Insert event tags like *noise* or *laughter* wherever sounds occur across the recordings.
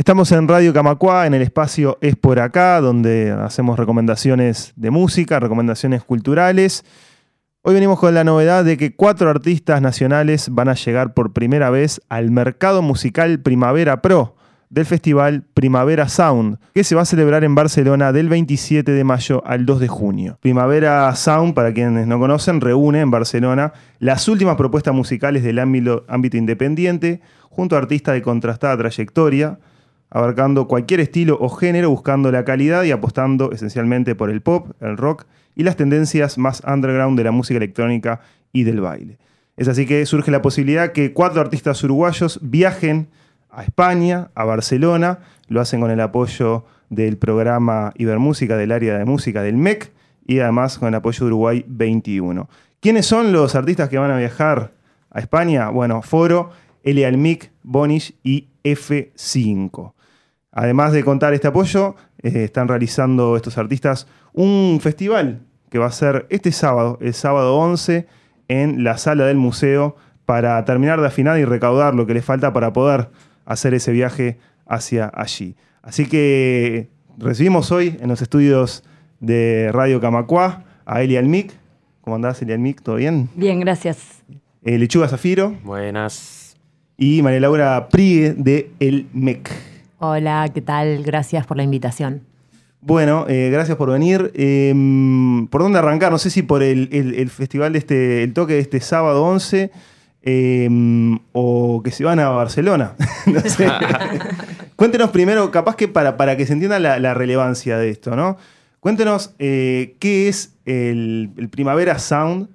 Estamos en Radio Camacua, en el espacio Es por acá, donde hacemos recomendaciones de música, recomendaciones culturales. Hoy venimos con la novedad de que cuatro artistas nacionales van a llegar por primera vez al mercado musical Primavera Pro del festival Primavera Sound, que se va a celebrar en Barcelona del 27 de mayo al 2 de junio. Primavera Sound, para quienes no conocen, reúne en Barcelona las últimas propuestas musicales del ámbito, ámbito independiente, junto a artistas de contrastada trayectoria, abarcando cualquier estilo o género, buscando la calidad y apostando esencialmente por el pop, el rock y las tendencias más underground de la música electrónica y del baile. Es así que surge la posibilidad que cuatro artistas uruguayos viajen a España, a Barcelona, lo hacen con el apoyo del programa Ibermúsica del área de música del MEC y además con el apoyo de Uruguay 21. ¿Quiénes son los artistas que van a viajar a España? Bueno, Foro, Mic, Bonish y F5. Además de contar este apoyo, eh, están realizando estos artistas un festival que va a ser este sábado, el sábado 11, en la sala del museo, para terminar de afinar y recaudar lo que les falta para poder hacer ese viaje hacia allí. Así que recibimos hoy en los estudios de Radio Camacua a Eli Almic. ¿Cómo andás, Eli Almic? ¿Todo bien? Bien, gracias. Eh, Lechuga Zafiro. Buenas. Y María Laura Prigue de El MEC. Hola, ¿qué tal? Gracias por la invitación. Bueno, eh, gracias por venir. Em, ¿Por dónde arrancar? No sé si por el, festival de este, el toque de este sábado 11 em, o que se van a Barcelona. *laughs* no sé. *laughs* Cuéntenos primero, capaz que para, para que se entienda la, relevancia de esto, ¿no? Cuéntenos eh, qué es el Primavera Sound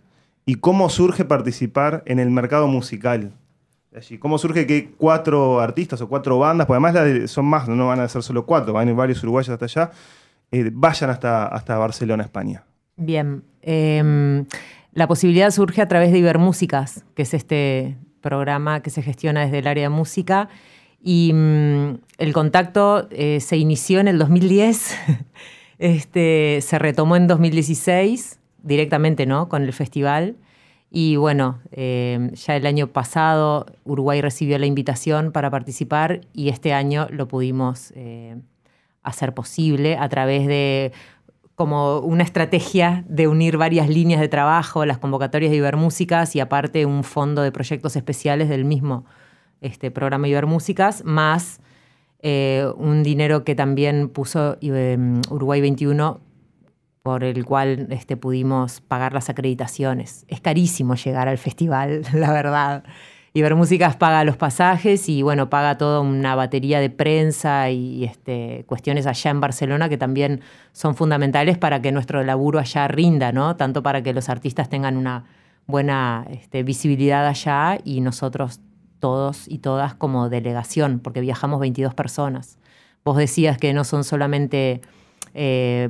y cómo surge participar en el mercado musical ¿Cómo surge que cuatro artistas o cuatro bandas, porque además son más, no van a ser solo cuatro, van a ir varios uruguayos hasta allá, eh, vayan hasta, hasta Barcelona, España? Bien. Em, la posibilidad surge a través de Ibermúsicas, que es este programa que se gestiona desde el área de música. Y mm, el contacto eh, se inició en el 2010, *laughs* este, se retomó en 2016 directamente ¿no? con el festival. Y bueno, eh, ya el año pasado Uruguay recibió la invitación para participar y este año lo pudimos eh, hacer posible a través de como una estrategia de unir varias líneas de trabajo, las convocatorias de Ibermúsicas y aparte un fondo de proyectos especiales del mismo este, programa Ibermúsicas, más eh, un dinero que también puso Uruguay 21 por el cual este, pudimos pagar las acreditaciones. Es carísimo llegar al festival, *laughs* la verdad. Ibermúsicas paga los pasajes y bueno, paga toda una batería de prensa y, este, cuestiones allá en Barcelona que también son fundamentales para que nuestro laburo allá rinda, ¿no? Tanto para que los artistas tengan una buena este, visibilidad allá y nosotros todos y todas como delegación, porque viajamos 22 personas. Vos decías que no son solamente eh,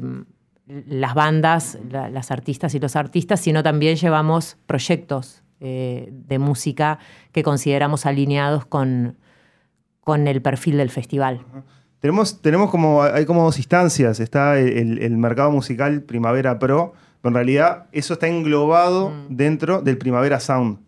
las bandas, las artistas y los artistas, sino también llevamos proyectos eh, de música que consideramos alineados con, con el perfil del festival. Tenemos, tenemos como, hay como dos instancias, está el, mercado musical Primavera Pro, pero en realidad eso está englobado mm. dentro del Primavera Sound.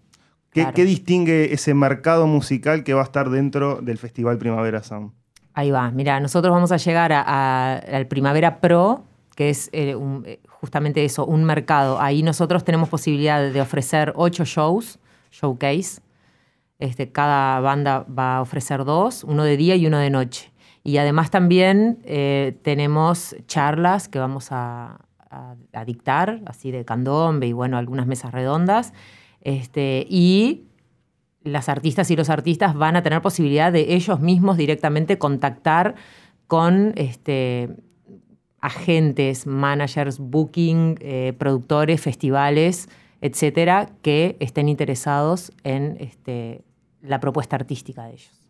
¿Qué, distingue ese mercado musical que va a estar dentro del Festival Primavera Sound? Ahí va, mira, nosotros vamos a llegar al Primavera Pro que es eh, eh, justamente eso, un mercado. Ahí nosotros tenemos posibilidad de ofrecer ocho shows, showcase. Este, cada banda va a ofrecer dos, uno de día y uno de noche. Y además también eh, tenemos charlas que vamos a, dictar, así de candombe y bueno, algunas mesas redondas. Este, y las artistas y los artistas van a tener posibilidad de ellos mismos directamente contactar con este, agentes, managers, booking, eh, productores, festivales, etcétera, que estén interesados en este, la propuesta artística de ellos.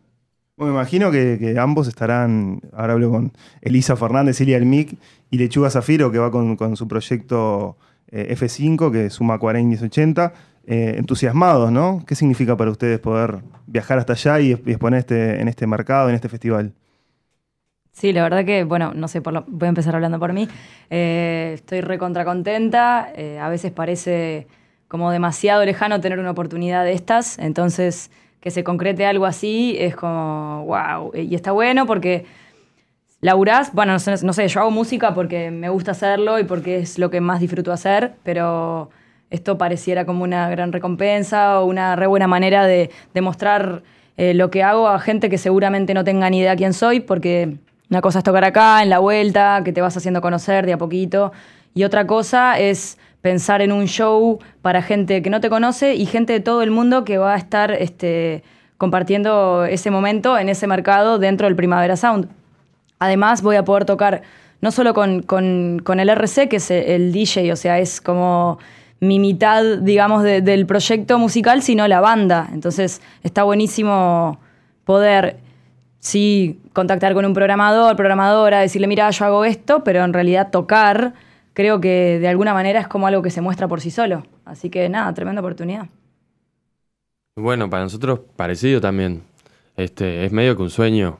Me imagino que, ambos estarán, ahora hablo con Elisa Fernández, Elia Mic y Lechuga Zafiro, que va con, su proyecto eh, F5, que suma 40 y 1080, eh, entusiasmados, ¿no? ¿Qué significa para ustedes poder viajar hasta allá y exponer este, en este mercado, en este festival? Sí, la verdad que, bueno, no sé, voy a empezar hablando por mí. Eh, estoy recontra contenta. Eh, a veces parece como demasiado lejano tener una oportunidad de estas. Entonces, que se concrete algo así es como, wow. Y está bueno porque laburás, bueno, no sé, no sé, yo hago música porque me gusta hacerlo y porque es lo que más disfruto hacer, pero esto pareciera como una gran recompensa o una re buena manera de, demostrar eh, lo que hago a gente que seguramente no tenga ni idea quién soy, porque una cosa es tocar acá, en la vuelta, que te vas haciendo conocer de a poquito, y otra cosa es pensar en un show para gente que no te conoce y gente de todo el mundo que va a estar este, compartiendo ese momento en ese mercado dentro del Primavera Sound. Además voy a poder tocar no solo con, con el RC, que es el DJ, o sea, es como mi mitad, digamos, del proyecto musical, sino la banda. Entonces está buenísimo poder, sí, contactar con un programador, programadora, decirle, mira, yo hago esto, pero en realidad tocar, creo que de alguna manera es como algo que se muestra por sí solo. Así que nada, tremenda oportunidad. Bueno, para nosotros parecido también. Este, es medio que un sueño.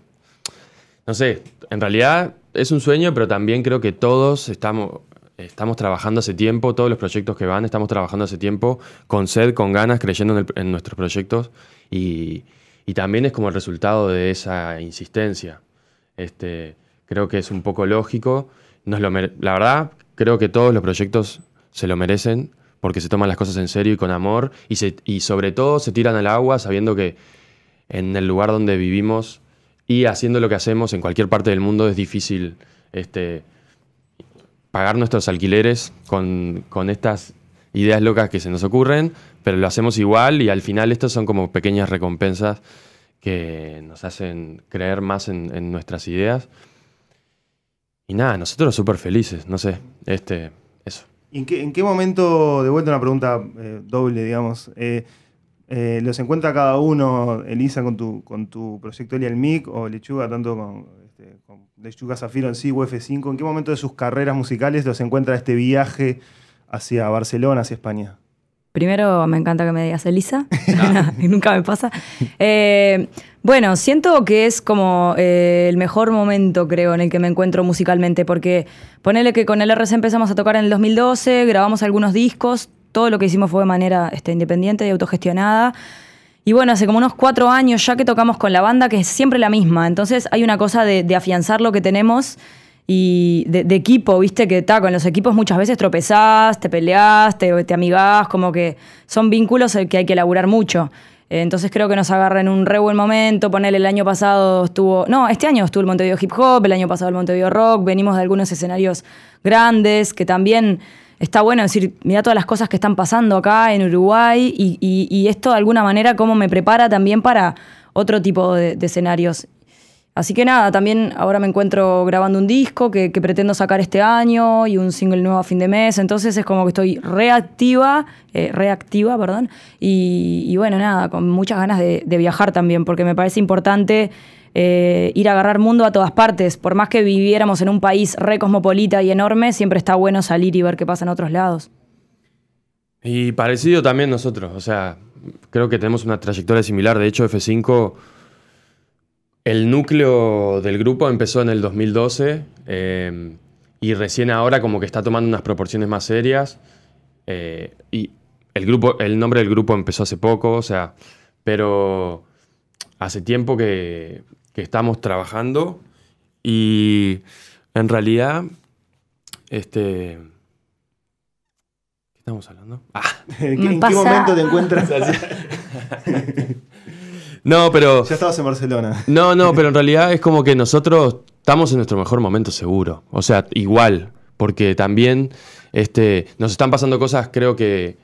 No sé, en realidad es un sueño, pero también creo que todos estamos, estamos trabajando hace tiempo, todos los proyectos que van, estamos trabajando hace tiempo con sed, con ganas, creyendo en, nuestros proyectos y, también es como el resultado de esa insistencia. Este, creo que es un poco lógico. Nos lo la verdad, creo que todos los proyectos se lo merecen porque se toman las cosas en serio y con amor y, y sobre todo se tiran al agua sabiendo que en el lugar donde vivimos y haciendo lo que hacemos en cualquier parte del mundo es difícil este, pagar nuestros alquileres con, estas ideas locas que se nos ocurren, pero lo hacemos igual y al final estas son como pequeñas recompensas que nos hacen creer más en, nuestras ideas. Y nada, nosotros súper felices, no sé, este, eso. ¿En qué, en qué momento, de vuelta una pregunta eh, doble, digamos, eh, eh, los encuentra cada uno, Elisa, con tu, con tu proyecto Elia el MIC o Lechuga, tanto con este, con Lechuga Zafiro en sí, UF5, ¿en qué momento de sus carreras musicales los encuentra este viaje hacia Barcelona, hacia España? Primero, me encanta que me digas Elisa, *laughs* *laughs* nunca me pasa. Eh, bueno, siento que es como eh, el mejor momento, creo, en el que me encuentro musicalmente, porque ponele que con el RC empezamos a tocar en el 2012, grabamos algunos discos, todo lo que hicimos fue de manera este, independiente y autogestionada. Y bueno, hace como unos cuatro años ya que tocamos con la banda, que es siempre la misma. Entonces hay una cosa de, afianzar lo que tenemos y de, equipo, viste, que está con los equipos muchas veces tropezás, te peleás, te, te amigás, como que son vínculos que hay que elaborar mucho. Entonces creo que nos agarra en un re buen momento. Ponerle el año pasado estuvo. No, este año estuvo el Montevideo Hip Hop, el año pasado el Montevideo Rock. Venimos de algunos escenarios grandes que también está bueno decir, mira todas las cosas que están pasando acá en Uruguay y, esto de alguna manera cómo me prepara también para otro tipo de, escenarios. Así que nada, también ahora me encuentro grabando un disco que, pretendo sacar este año y un single nuevo a fin de mes, entonces es como que estoy reactiva, eh, reactiva, perdón, y, bueno, nada, con muchas ganas de, de viajar también, porque me parece importante eh, ir a agarrar mundo a todas partes. Por más que viviéramos en un país re cosmopolita y enorme, siempre está bueno salir y ver qué pasa en otros lados. Y parecido también nosotros, o sea, creo que tenemos una trayectoria similar. De hecho, F5, el núcleo del grupo empezó en el 2012 eh, y recién ahora como que está tomando unas proporciones más serias. Eh, y el, grupo, el nombre del grupo empezó hace poco, o sea, pero hace tiempo que, que estamos trabajando y en realidad, este... ¿Qué estamos hablando? Ah. *laughs* ¿En, qué, momento te encuentras? *laughs* *laughs* no, pero... Ya estabas en Barcelona. No, no, *laughs* pero en realidad es como que nosotros estamos en nuestro mejor momento seguro. O sea, igual, porque también este, nos están pasando cosas, creo que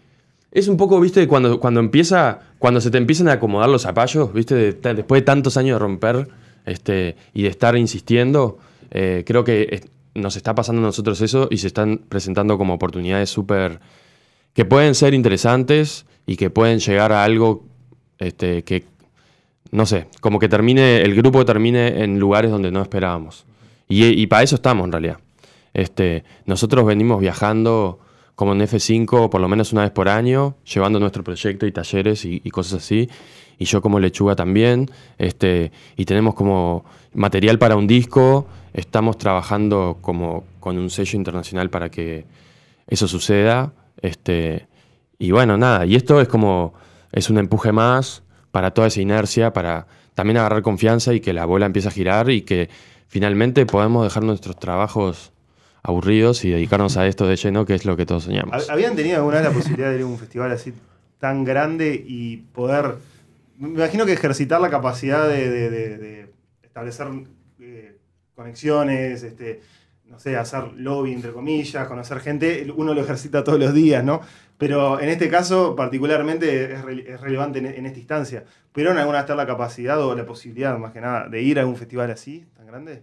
es un poco, viste, cuando, cuando empieza, cuando se te empiezan a acomodar los zapallos, viste, después de tantos años de romper este, y de estar insistiendo, eh, creo que nos está pasando a nosotros eso y se están presentando como oportunidades súper que pueden ser interesantes y que pueden llegar a algo este, que, no sé, como que termine, el grupo termine en lugares donde no esperábamos. Y, y para eso estamos en realidad. Este, nosotros venimos viajando como en F5 por lo menos una vez por año, llevando nuestro proyecto y talleres y, cosas así. Y yo como lechuga también. Este, y tenemos como material para un disco. Estamos trabajando como con un sello internacional para que eso suceda. Este, y bueno, nada. Y esto es como, es un empuje más para toda esa inercia, para también agarrar confianza y que la bola empiece a girar y que finalmente podamos dejar nuestros trabajos aburridos y dedicarnos a esto de lleno, que es lo que todos soñamos. ¿Habían tenido alguna vez la posibilidad de ir a un festival así tan grande y poder, me imagino que ejercitar la capacidad de, establecer eh, conexiones, este, no sé, hacer lobby, entre comillas, conocer gente, uno lo ejercita todos los días, ¿no? Pero en este caso, particularmente, es, relevante en, esta instancia. ¿Pudieron alguna vez tener la capacidad o la posibilidad, más que nada, de ir a un festival así, tan grande?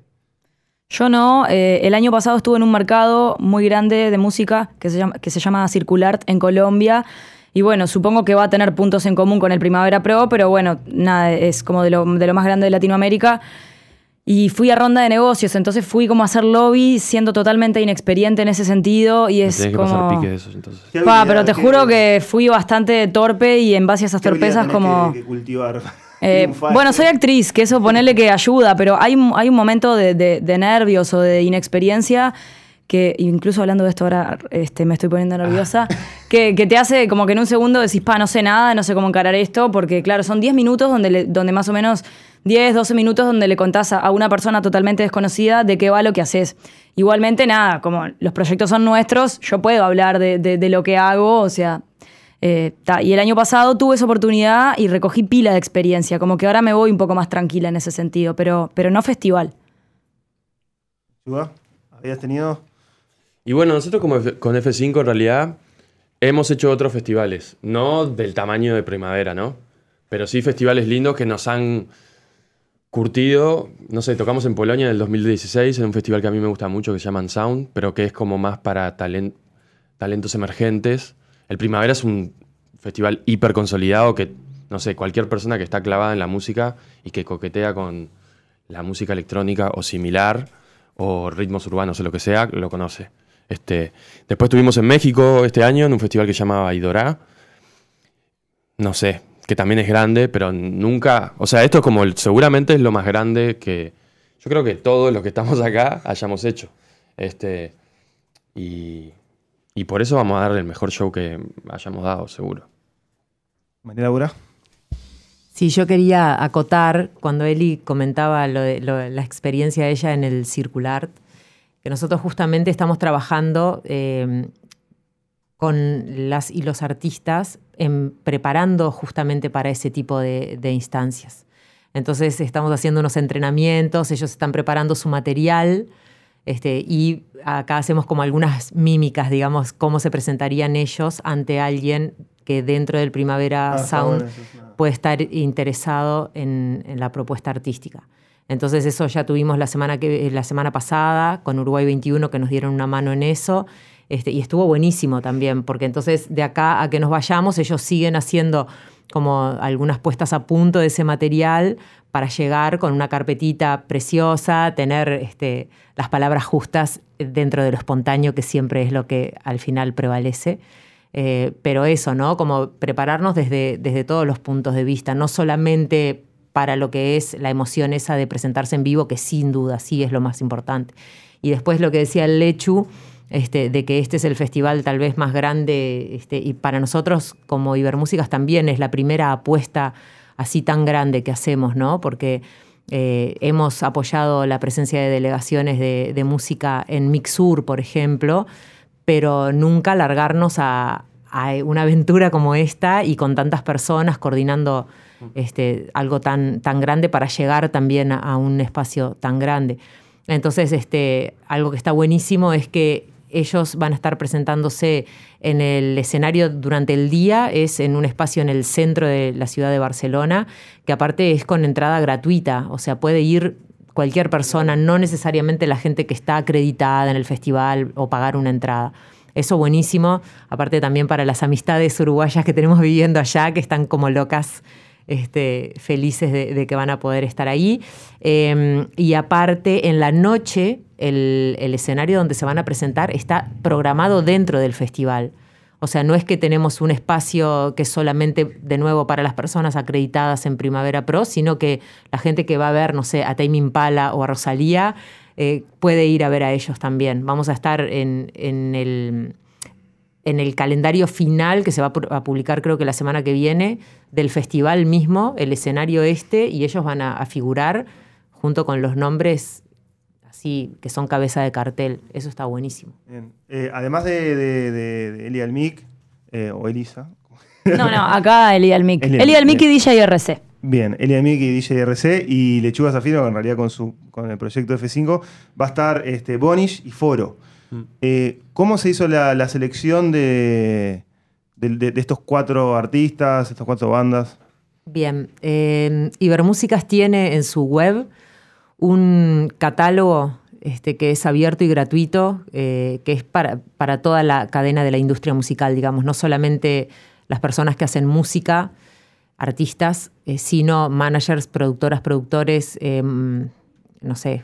Yo no. Eh, el año pasado estuve en un mercado muy grande de música que se llama, que se llama Circulart en Colombia. Y bueno, supongo que va a tener puntos en común con el Primavera Pro, pero bueno, nada, es como de lo, de lo más grande de Latinoamérica. Y fui a ronda de negocios, entonces fui como a hacer lobby siendo totalmente inexperiente en ese sentido y es que como... Pasar pique de esos, entonces. Pa, pero te juro que fui bastante torpe y en base a esas torpezas como... Que, cultivar. *laughs* Eh, bueno, soy actriz, que eso ponerle que ayuda, pero hay, hay un momento de, nervios o de inexperiencia que incluso hablando de esto ahora este, me estoy poniendo nerviosa, *laughs* que, te hace como que en un segundo decís, pa, no sé nada, no sé cómo encarar esto, porque claro, son 10 minutos donde, donde más o menos 10, 12 minutos donde le contás a una persona totalmente desconocida de qué va lo que haces. Igualmente, nada, como los proyectos son nuestros, yo puedo hablar de lo que hago, o sea, eh, y el año pasado tuve esa oportunidad y recogí pila de experiencia, como que ahora me voy un poco más tranquila en ese sentido, pero, pero no festival. ¿Habías tenido? Y bueno, nosotros como con F5 en realidad hemos hecho otros festivales, no del tamaño de primavera, ¿no? Pero sí festivales lindos que nos han curtido. No sé, tocamos en Polonia en el 2016, en un festival que a mí me gusta mucho que se llama Sound, pero que es como más para talentos emergentes el Primavera es un festival hiper consolidado que, no sé, cualquier persona que está clavada en la música y que coquetea con la música electrónica o similar, o ritmos urbanos o lo que sea, lo conoce. Este, después estuvimos en México este año en un festival que se llamaba Idora. No sé, que también es grande, pero nunca. O sea, esto es como seguramente es lo más grande que yo creo que todos los que estamos acá hayamos hecho. Este, y y por eso vamos a dar el mejor show que hayamos dado, seguro. María Laura. Sí, yo quería acotar cuando Eli comentaba lo de, la experiencia de ella en el Circular, que nosotros justamente estamos trabajando eh, con las y los artistas en, preparando justamente para ese tipo de, de instancias. Entonces estamos haciendo unos entrenamientos, ellos están preparando su material este, y acá hacemos como algunas mímicas, digamos, cómo se presentarían ellos ante alguien que dentro del Primavera ah, Sound puede estar interesado en, la propuesta artística. Entonces eso ya tuvimos la semana, que, la semana pasada con Uruguay 21 que nos dieron una mano en eso. Este, y estuvo buenísimo también, porque entonces de acá a que nos vayamos, ellos siguen haciendo como algunas puestas a punto de ese material para llegar con una carpetita preciosa, tener este, las palabras justas dentro de lo espontáneo, que siempre es lo que al final prevalece. Eh, pero eso, ¿no? Como prepararnos desde, desde todos los puntos de vista, no solamente para lo que es la emoción esa de presentarse en vivo, que sin duda sí es lo más importante. Y después lo que decía el Lechu, este, de que este es el festival tal vez más grande, este, y para nosotros como Ibermúsicas también es la primera apuesta así tan grande que hacemos, ¿no? Porque eh, hemos apoyado la presencia de delegaciones de, música en Mixur, por ejemplo, pero nunca largarnos a, una aventura como esta y con tantas personas coordinando este, algo tan, tan grande para llegar también a, un espacio tan grande. Entonces, este, algo que está buenísimo es que ellos van a estar presentándose en el escenario durante el día, es en un espacio en el centro de la ciudad de Barcelona, que aparte es con entrada gratuita, o sea, puede ir cualquier persona, no necesariamente la gente que está acreditada en el festival o pagar una entrada. Eso buenísimo, aparte también para las amistades uruguayas que tenemos viviendo allá, que están como locas este, felices de, que van a poder estar ahí. Em, y aparte, en la noche, el, escenario donde se van a presentar está programado dentro del festival. O sea, no es que tenemos un espacio que solamente, de nuevo, para las personas acreditadas en Primavera Pro, sino que la gente que va a ver, no sé, a Tame Impala o a Rosalía, eh, puede ir a ver a ellos también. Vamos a estar en el en el calendario final que se va a publicar creo que la semana que viene del festival mismo, el escenario este, y ellos van a, figurar junto con los nombres así que son cabeza de cartel. Eso está buenísimo. Eh, además de, de, Eli Almic, eh, o Elisa. No, no, acá Eli Almic. Eli Almic y DJ RC. Bien, Eli Almic y DJ RC y Lechuga Zafiro, en realidad con, su, con el proyecto F5, va a estar este, Bonish y Foro. Eh, ¿Cómo se hizo la, selección de, estos cuatro artistas, estas cuatro bandas? Bien, eh, Ibermúsicas tiene en su web un catálogo este, que es abierto y gratuito, eh, que es para, para, toda la cadena de la industria musical, digamos, no solamente las personas que hacen música, artistas, sino managers, productoras, productores, no sé,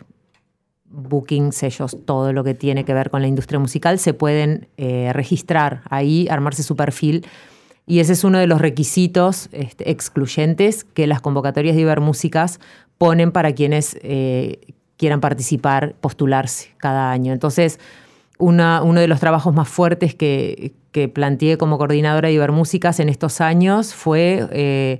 booking, sellos, todo lo que tiene que ver con la industria musical, se pueden eh, registrar ahí, armarse su perfil. Y ese es uno de los requisitos este, excluyentes que las convocatorias de Ibermúsicas ponen para quienes eh, quieran participar, postularse cada año. Entonces, uno de los trabajos más fuertes que, que planteé como coordinadora de Ibermúsicas en estos años fue eh,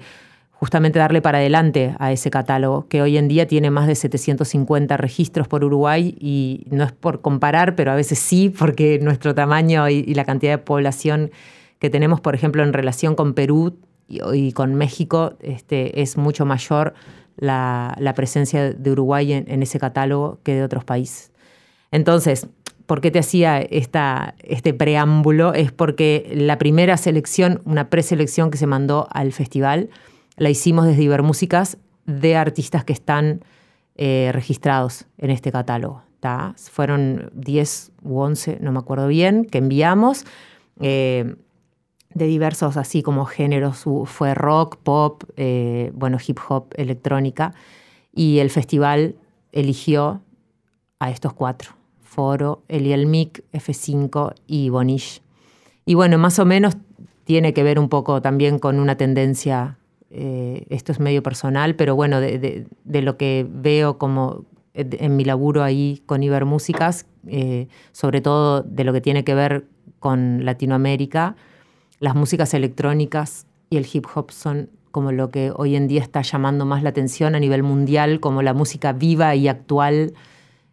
justamente darle para adelante a ese catálogo, que hoy en día tiene más de 750 registros por Uruguay y no es por comparar, pero a veces sí, porque nuestro tamaño y, la cantidad de población que tenemos, por ejemplo, en relación con Perú y, con México, este, es mucho mayor la, presencia de Uruguay en, ese catálogo que de otros países. Entonces, ¿por qué te hacía esta, este preámbulo? Es porque la primera selección, una preselección que se mandó al festival, la hicimos desde Ibermúsicas de artistas que están eh, registrados en este catálogo. Fueron 10 u 11, no me acuerdo bien, que enviamos. Eh, de diversos así como géneros, fue rock, pop, eh, bueno, hip hop, electrónica, y el festival eligió a estos cuatro, Foro, Eliel Mic, F5 y Bonish. Y bueno, más o menos tiene que ver un poco también con una tendencia eh, esto es medio personal, pero bueno, de, lo que veo como en mi laburo ahí con Ibermúsicas, eh, sobre todo de lo que tiene que ver con Latinoamérica, las músicas electrónicas y el hip hop son como lo que hoy en día está llamando más la atención a nivel mundial, como la música viva y actual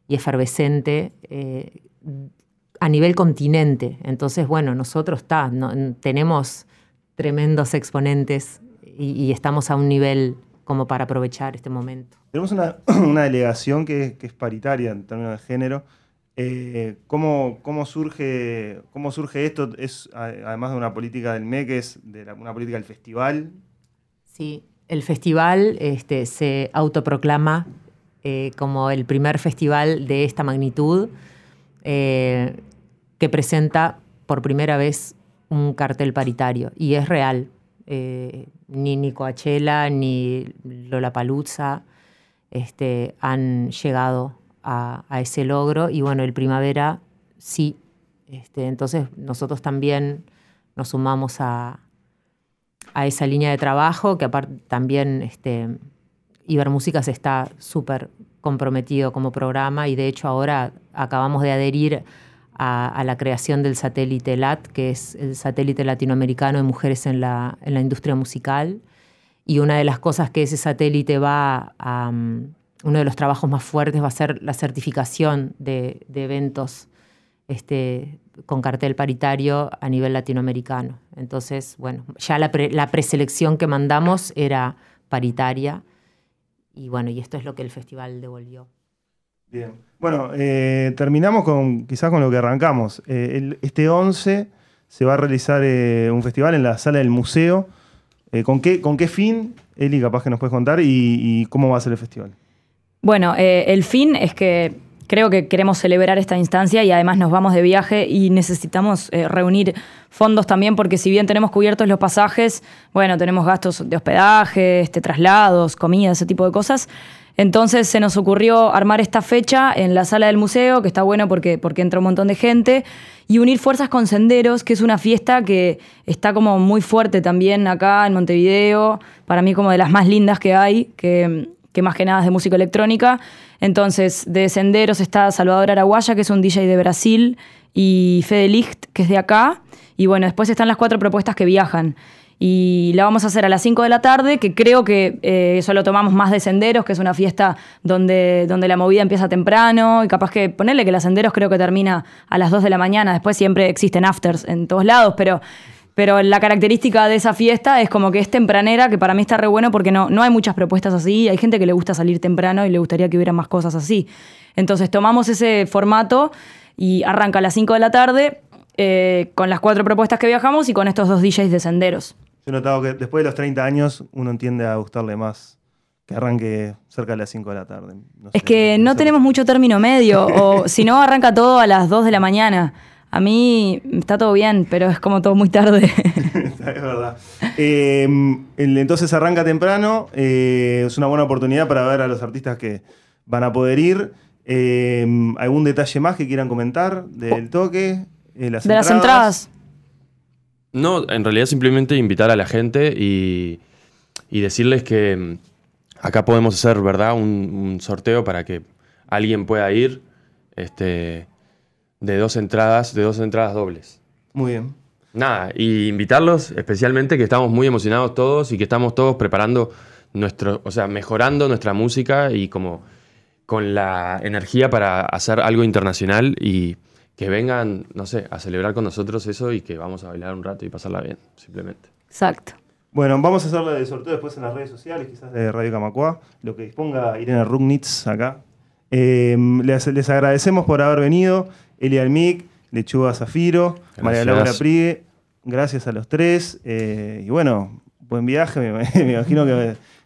y efervescente eh, a nivel continente. Entonces, bueno, nosotros está, tenemos tremendos exponentes y, estamos a un nivel como para aprovechar este momento. Tenemos una, *clears throat* delegación que, es paritaria en términos de género. Eh, ¿cómo, surge, ¿Cómo surge esto? ¿Es además de una política del MEC, es de una política del festival? Sí, el festival este, se autoproclama eh, como el primer festival de esta magnitud eh, que presenta por primera vez un cartel paritario. Y es real. Eh, ni, ni Coachella ni Lollapalooza este, han llegado a, ese logro. Y bueno, el primavera sí. Este, entonces nosotros también nos sumamos a, a esa línea de trabajo, que aparte también este, Ibermúsicas está súper comprometido como programa y de hecho ahora acabamos de adherir a, la creación del satélite LAT, que es el satélite latinoamericano de mujeres en la, en la industria musical. Y una de las cosas que ese satélite va a... Um, uno de los trabajos más fuertes va a ser la certificación de, eventos este, con cartel paritario a nivel latinoamericano. Entonces, bueno, ya la, la preselección que mandamos era paritaria y bueno, y esto es lo que el festival devolvió. Bien. Bueno, eh, terminamos con quizás con lo que arrancamos. Eh, este 11 se va a realizar eh, un festival en la sala del museo. ¿con, qué, ¿Con qué fin, Eli, capaz que nos puedes contar, y, cómo va a ser el festival? Bueno, el fin es que creo que queremos celebrar esta instancia y además nos vamos de viaje y necesitamos reunir fondos también porque si bien tenemos cubiertos los pasajes, bueno, tenemos gastos de hospedaje, este, traslados, comida, ese tipo de cosas. Entonces se nos ocurrió armar esta fecha en la sala del museo, que está bueno porque, porque entra un montón de gente, y unir fuerzas con Senderos, que es una fiesta que está como muy fuerte también acá en Montevideo, para mí como de las más lindas que hay, que, más que nada de música electrónica. Entonces, de Senderos está Salvador Araguaya, que es un DJ de Brasil, y Fede Licht, que es de acá. Y bueno, después están las cuatro propuestas que viajan. Y la vamos a hacer a las 5 de la tarde, que creo que eh, eso lo tomamos más de Senderos, que es una fiesta donde, donde la movida empieza temprano. Y capaz que ponerle que la Senderos creo que termina a las 2 de la mañana. Después siempre existen afters en todos lados, pero pero la característica de esa fiesta es como que es tempranera, que para mí está re bueno porque no, no hay muchas propuestas así. Hay gente que le gusta salir temprano y le gustaría que hubiera más cosas así. Entonces tomamos ese formato y arranca a las 5 de la tarde eh, con las cuatro propuestas que viajamos y con estos dos DJs de senderos. Yo he notado que después de los 30 años uno entiende a gustarle más que arranque cerca de las 5 de la tarde. es que no tenemos mucho término medio, o *laughs* si no, arranca todo a las 2 de la mañana. A mí está todo bien, pero es como todo muy tarde. *laughs* es verdad. Eh, entonces arranca temprano, eh, es una buena oportunidad para ver a los artistas que van a poder ir. Eh, ¿Algún detalle más que quieran comentar del toque? las de las entradas. No, en realidad simplemente invitar a la gente y, decirles que mm, acá podemos hacer, ¿verdad? Un, un, sorteo para que alguien pueda ir. Este, de dos entradas, de dos entradas dobles. Muy bien. Nada, y invitarlos especialmente que estamos muy emocionados todos y que estamos todos preparando nuestro, o sea, mejorando nuestra música y como con la energía para hacer algo internacional y que vengan, no sé, a celebrar con nosotros eso y que vamos a bailar un rato y pasarla bien, simplemente. Exacto. Bueno, vamos a hacerlo de sorteo después en las redes sociales, quizás de Radio Camacua, lo que disponga Irene Rugnitz acá. Eh, les, les agradecemos por haber venido. Elia Almic, Lechuga Zafiro, María Laura Prigue. Gracias a los tres. Eh, y bueno, buen viaje. Me, *laughs* imagino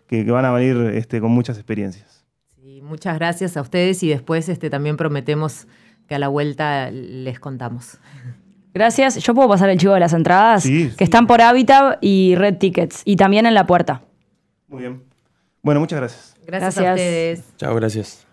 que, van a venir este, con muchas experiencias. Sí, muchas gracias a ustedes y después este, también prometemos que a la vuelta les contamos. Gracias. Yo puedo pasar el chivo de las entradas que están por Habitat y Red Tickets y también en la puerta. Muy bien. Bueno, muchas gracias. Gracias, gracias. a ustedes. Chao, gracias.